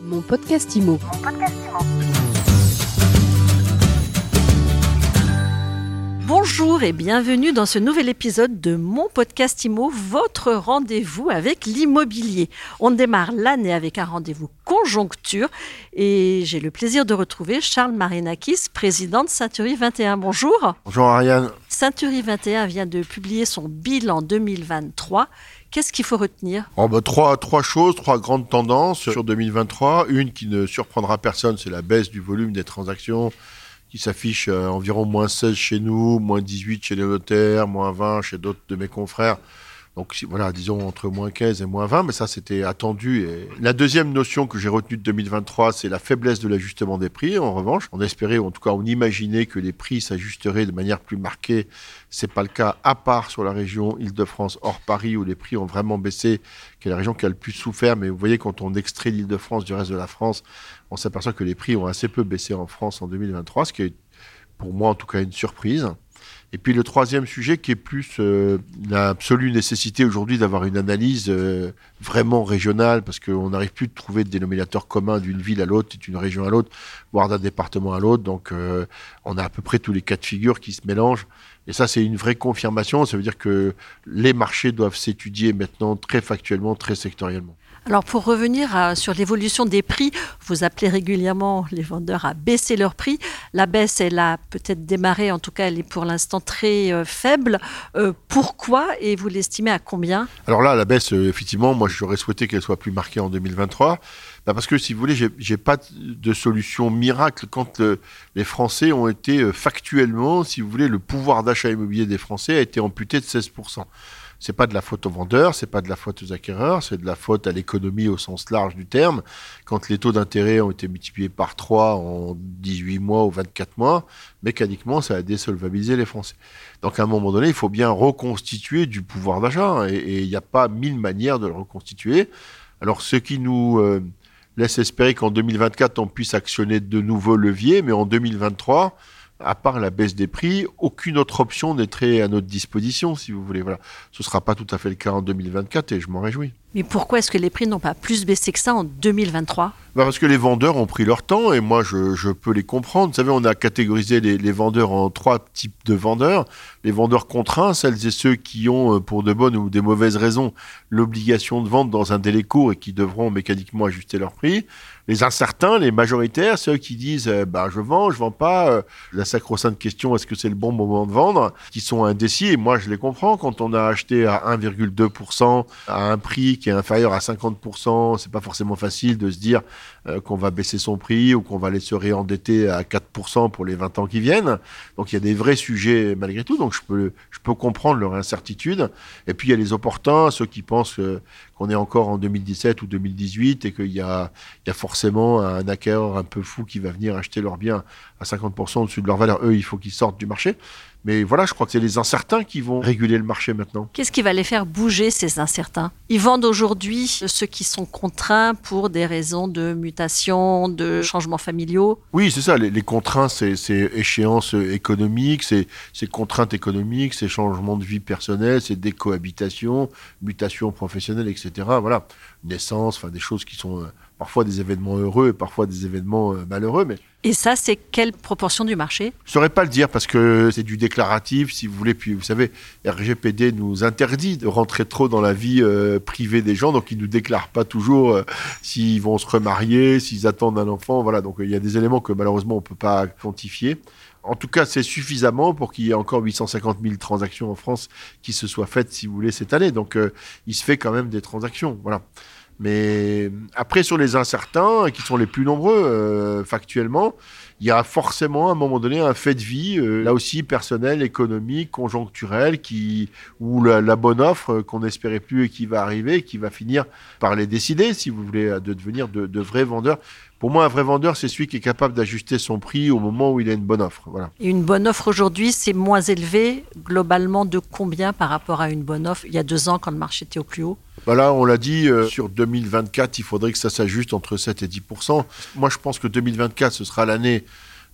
Mon podcast IMO. Bonjour et bienvenue dans ce nouvel épisode de mon podcast IMO, votre rendez-vous avec l'immobilier. On démarre l'année avec un rendez-vous conjoncture et j'ai le plaisir de retrouver Charles Marinakis, président de Century 21. Bonjour. Bonjour Ariane. Century 21 vient de publier son bilan 2023. Qu'est-ce qu'il faut retenir? Oh bah, trois, trois choses, trois grandes tendances sur 2023. Une qui ne surprendra personne, c'est la baisse du volume des transactions qui s'affiche euh, environ moins 16 chez nous, moins 18 chez les notaires, moins 20 chez d'autres de mes confrères. Donc voilà, disons entre moins 15 et moins 20, mais ça c'était attendu. Et... La deuxième notion que j'ai retenue de 2023, c'est la faiblesse de l'ajustement des prix. En revanche, on espérait, en tout cas on imaginait que les prix s'ajusteraient de manière plus marquée. C'est pas le cas, à part sur la région Île-de-France hors Paris, où les prix ont vraiment baissé, qui est la région qui a le plus souffert. Mais vous voyez, quand on extrait l'Île-de-France du reste de la France, on s'aperçoit que les prix ont assez peu baissé en France en 2023, ce qui est pour moi en tout cas une surprise. Et puis le troisième sujet qui est plus euh, l'absolue nécessité aujourd'hui d'avoir une analyse euh, vraiment régionale, parce qu'on n'arrive plus de trouver de dénominateur commun d'une ville à l'autre, d'une région à l'autre, voire d'un département à l'autre. Donc euh, on a à peu près tous les cas de figure qui se mélangent. Et ça, c'est une vraie confirmation. Ça veut dire que les marchés doivent s'étudier maintenant très factuellement, très sectoriellement. Alors pour revenir sur l'évolution des prix, vous appelez régulièrement les vendeurs à baisser leurs prix. La baisse, elle a peut-être démarré, en tout cas elle est pour l'instant très euh, faible. Euh, pourquoi et vous l'estimez à combien? Alors là, la baisse, euh, effectivement, moi j'aurais souhaité qu'elle soit plus marquée en 2023. Bah parce que si vous voulez, j'ai pas de solution miracle quand les Français ont été factuellement, si vous voulez, le pouvoir d'achat immobilier des Français a été amputé de 16% c'est pas de la faute aux vendeurs, c'est pas de la faute aux acquéreurs, c'est de la faute à l'économie au sens large du terme. Quand les taux d'intérêt ont été multipliés par 3 en 18 mois ou 24 mois, mécaniquement, ça a désolvabilisé les Français. Donc à un moment donné, il faut bien reconstituer du pouvoir d'achat et il n'y a pas mille manières de le reconstituer. Alors ce qui nous euh, laisse espérer qu'en 2024, on puisse actionner de nouveaux leviers, mais en 2023, à part la baisse des prix, aucune autre option n'est à notre disposition, si vous voulez. Voilà. Ce ne sera pas tout à fait le cas en 2024 et je m'en réjouis. Mais pourquoi est-ce que les prix n'ont pas plus baissé que ça en 2023 bah Parce que les vendeurs ont pris leur temps et moi je, peux les comprendre. Vous savez, on a catégorisé les, vendeurs en trois types de vendeurs. Les vendeurs contraints, celles et ceux qui ont, euh, pour de bonnes ou des mauvaises raisons, l'obligation de vendre dans un délai court et qui devront mécaniquement ajuster leur prix. Les incertains, les majoritaires, ceux qui disent euh, bah, je vends, je vends pas, euh, la sacro-sainte question est-ce que c'est le bon moment de vendre, qui sont indécis. Et moi je les comprends quand on a acheté à 1,2% à un prix qui est inférieur à 50%, c'est pas forcément facile de se dire euh, qu'on va baisser son prix ou qu'on va aller se réendetter à 4% pour les 20 ans qui viennent. Donc il y a des vrais sujets malgré tout. Donc je peux, je peux comprendre leur incertitude. Et puis il y a les opportuns, ceux qui pensent qu'on est encore en 2017 ou 2018 et qu'il y y a forcément un acquéreur un peu fou qui va venir acheter leurs biens à 50% au-dessus de leur valeur. Eux, il faut qu'ils sortent du marché. Mais voilà, je crois que c'est les incertains qui vont réguler le marché maintenant. Qu'est-ce qui va les faire bouger, ces incertains? Ils vendent aujourd'hui ceux qui sont contraints pour des raisons de mutation, de changements familiaux Oui, c'est ça. Les, les contraintes, c'est échéances économiques, c'est contraintes économiques, c'est changements de vie personnelle, c'est décohabitation, mutation professionnelle, etc. Voilà, naissance, enfin des choses qui sont... Euh, parfois des événements heureux et parfois des événements euh, malheureux. Mais... Et ça, c'est quelle proportion du marché? Je ne saurais pas le dire parce que c'est du déclaratif, si vous voulez. Puis vous savez, RGPD nous interdit de rentrer trop dans la vie euh, privée des gens, donc ils ne nous déclarent pas toujours euh, s'ils vont se remarier, s'ils attendent un enfant. Voilà, donc il y a des éléments que malheureusement on ne peut pas quantifier. En tout cas, c'est suffisamment pour qu'il y ait encore 850 000 transactions en France qui se soient faites, si vous voulez, cette année. Donc, il se fait quand même des transactions. Voilà. Mais après, sur les incertains, qui sont les plus nombreux euh, factuellement, il y a forcément à un moment donné un fait de vie, euh, là aussi personnel, économique, conjoncturel, qui, ou la, bonne offre qu'on n'espérait plus et qui va arriver, qui va finir par les décider, si vous voulez, de devenir de, de vrais vendeurs. Pour moi, un vrai vendeur, c'est celui qui est capable d'ajuster son prix au moment où il a une bonne offre. Voilà. Une bonne offre aujourd'hui, c'est moins élevé globalement de combien par rapport à une bonne offre il y a deux ans quand le marché était au plus haut? Voilà, on l'a dit, euh, sur 2024, il faudrait que ça s'ajuste entre 7 et 10 Moi, je pense que 2024, ce sera l'année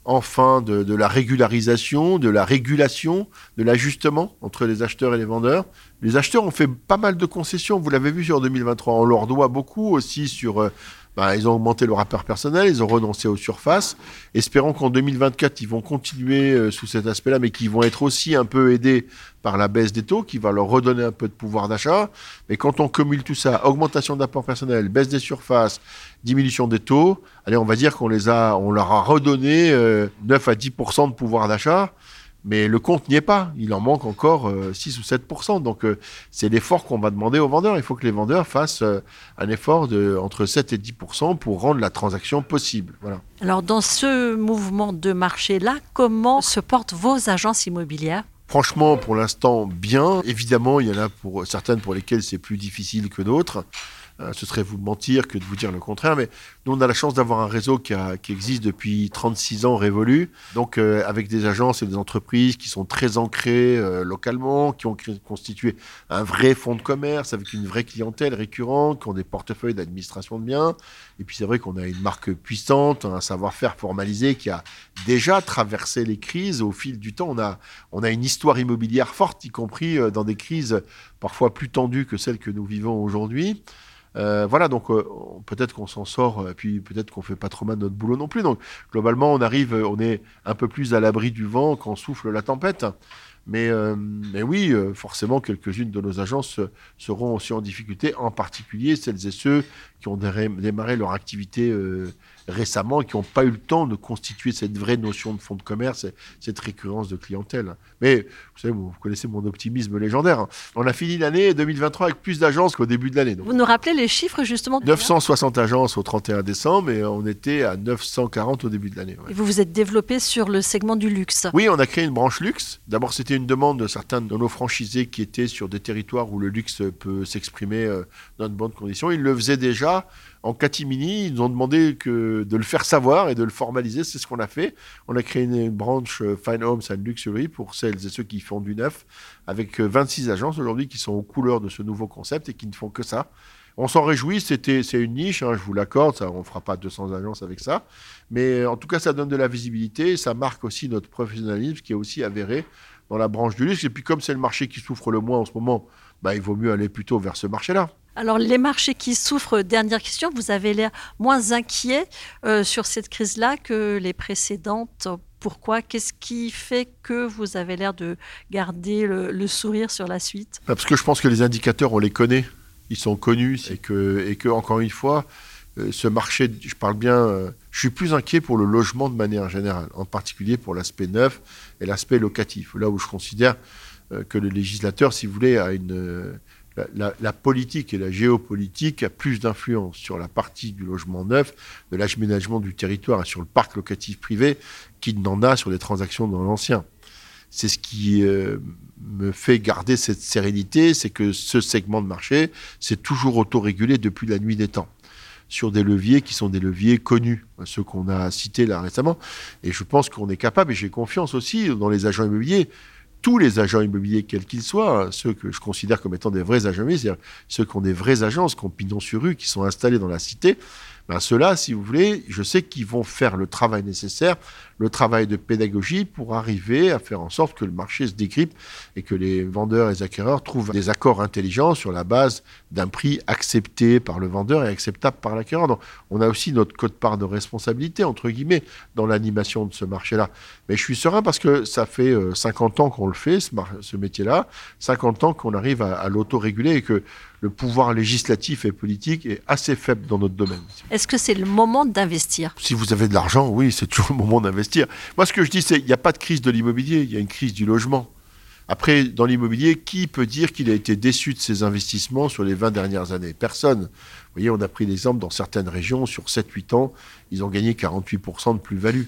enfin de, de, la régularisation, de la régulation, de l'ajustement entre les acheteurs et les vendeurs. Les acheteurs ont fait pas mal de concessions, vous l'avez vu sur 2023. On leur doit beaucoup aussi sur euh, bah, ils ont augmenté le rapport personnel, ils ont renoncé aux surfaces. Espérons qu'en 2024, ils vont continuer euh, sous cet aspect-là, mais qu'ils vont être aussi un peu aidés par la baisse des taux, qui va leur redonner un peu de pouvoir d'achat. Mais quand on cumule tout ça, augmentation d'apport personnel, baisse des surfaces, diminution des taux, allez, on va dire qu'on les a, on leur a redonné 9 euh, à 10% de pouvoir d'achat. Mais le compte n'y est pas. Il en manque encore 6 euh, ou 7% Donc, euh, c'est l'effort qu'on va demander aux vendeurs. Il faut que les vendeurs fassent euh, un effort de entre 7 et 10% pour rendre la transaction possible. Voilà. Alors, dans ce mouvement de marché-là, comment se portent vos agences immobilières? Franchement, pour l'instant, bien. Évidemment, il y en a pour certaines pour lesquelles c'est plus difficile que d'autres. Euh, ce serait vous mentir que de vous dire le contraire. Mais nous, on a la chance d'avoir un réseau qui, existe depuis 36 ans révolu, donc euh, avec des agences et des entreprises qui sont très ancrées euh, localement, qui ont constitué un vrai fonds de commerce avec une vraie clientèle récurrente, qui ont des portefeuilles d'administration de biens. Et puis c'est vrai qu'on a une marque puissante, un savoir-faire formalisé qui a déjà traversé les crises au fil du temps. On a, on a une histoire immobilière forte, y compris dans des crises parfois plus tendues que celles que nous vivons aujourd'hui. Euh, voilà, donc euh, peut-être qu'on s'en sort, et euh, puis peut-être qu'on fait pas trop mal notre boulot non plus. Donc globalement, on arrive, on est un peu plus à l'abri du vent quand souffle la tempête. Mais, mais oui, forcément, quelques-unes de nos agences seront aussi en difficulté, en particulier celles et ceux qui ont démarré leur activité récemment qui n'ont pas eu le temps de constituer cette vraie notion de fonds de commerce, cette récurrence de clientèle. Mais vous savez, vous connaissez mon optimisme légendaire. Hein. On a fini l'année 2023 avec plus d'agences qu'au début de l'année. Vous nous rappelez les chiffres justement 960 agences au 31 décembre et on était à 940 au début de l'année. Et vous vous êtes développé sur le segment du luxe Oui, on a créé une branche luxe. D'abord, c'était une demande de certains de nos franchisés qui étaient sur des territoires où le luxe peut s'exprimer euh, dans de bonnes conditions. Ils le faisaient déjà en catimini. Ils nous ont demandé de le faire savoir et de le formaliser. C'est ce qu'on a fait. On a créé une, branche euh, Fine Homes and Luxury pour celles et ceux qui font du neuf, avec 26 euh, agences aujourd'hui qui sont aux couleurs de ce nouveau concept et qui ne font que ça. On s'en réjouit, c'est une niche, hein, je vous l'accorde, on ne fera pas 200 agences avec ça. Mais euh, en tout cas, ça donne de la visibilité, ça marque aussi notre professionnalisme qui est aussi avéré dans la branche du luxe. Et puis comme c'est le marché qui souffre le moins en ce moment, bah, il vaut mieux aller plutôt vers ce marché-là. Alors, les marchés qui souffrent, dernière question, vous avez l'air moins inquiet euh, sur cette crise-là que les précédentes. Pourquoi? Qu'est-ce qui fait que vous avez l'air de garder le, sourire sur la suite? Bah, Parce que je pense que les indicateurs, on les connaît. Ils sont connus. Et que, et que encore une fois, euh, ce marché, je parle bien, euh, je suis plus inquiet pour le logement de manière générale, en particulier pour l'aspect neuf et l'aspect locatif. Là où je considère que le législateur, si vous voulez, a une la, politique et la géopolitique a plus d'influence sur la partie du logement neuf, de l'aménagement du territoire et sur le parc locatif privé qu'il n'en a sur les transactions dans l'ancien. C'est ce qui euh, me fait garder cette sérénité, c'est que ce segment de marché s'est toujours autorégulé depuis la nuit des temps sur des leviers qui sont des leviers connus, ceux qu'on a cités là récemment. Et je pense qu'on est capable, et j'ai confiance aussi dans les agents immobiliers, tous les agents immobiliers, quels qu'ils soient, hein, ceux que je considère comme étant des vrais agents immobiliers, c'est-à-dire ceux qui ont des vraies agences, qui ont pignon sur rue, qui sont installés dans la cité, ben ceux-là, si vous voulez, je sais qu'ils vont faire le travail nécessaire le travail de pédagogie pour arriver à faire en sorte que le marché se décrypte et que les vendeurs et les acquéreurs trouvent des accords intelligents sur la base d'un prix accepté par le vendeur et acceptable par l'acquéreur. Donc, on a aussi notre code-part de responsabilité, entre guillemets, dans l'animation de ce marché-là. Mais je suis serein parce que ça fait 50 euh, ans qu'on le fait, ce, métier-là, 50 ans qu'on arrive à, à l'autoréguler et que le pouvoir législatif et politique est assez faible dans notre domaine. Est-ce que c'est le moment d'investir? Si vous avez de l'argent, oui, c'est toujours le moment d'investir. Moi, ce que je dis, c'est qu'il n'y a pas de crise de l'immobilier, il y a une crise du logement. Après, dans l'immobilier, qui peut dire qu'il a été déçu de ses investissements sur les 20 dernières années? Personne. Vous voyez, on a pris l'exemple dans certaines régions, sur 7-8 ans, ils ont gagné 48% de plus-value.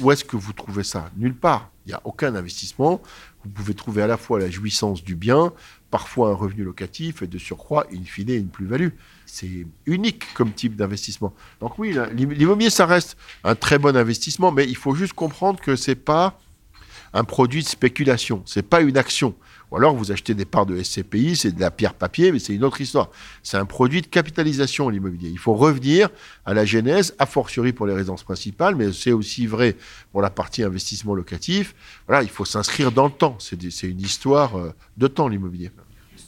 Où est-ce que vous trouvez ça? Nulle part. Il n'y a aucun investissement. Vous pouvez trouver à la fois la jouissance du bien, parfois un revenu locatif et de surcroît, in fine, une plus-value. C'est unique comme type d'investissement. Donc oui, l'immobilier, ça reste un très bon investissement, mais il faut juste comprendre que ce n'est pas un produit de spéculation, ce n'est pas une action. Ou alors vous achetez des parts de SCPI, c'est de la pierre papier, mais c'est une autre histoire. C'est un produit de capitalisation, l'immobilier. Il faut revenir à la genèse, a fortiori pour les résidences principales, mais c'est aussi vrai pour la partie investissement locatif. Voilà, il faut s'inscrire dans le temps. C'est une histoire euh, de temps, l'immobilier.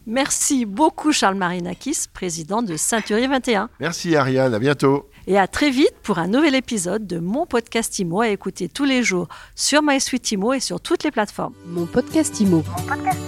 Merci beaucoup Charles Marinakis, président de Ceinturie 21. Merci Ariane, à bientôt. Et à très vite pour un nouvel épisode de mon podcast IMO à écouter tous les jours sur MySuite IMO et sur toutes les plateformes. Mon podcast IMO. Mon podcast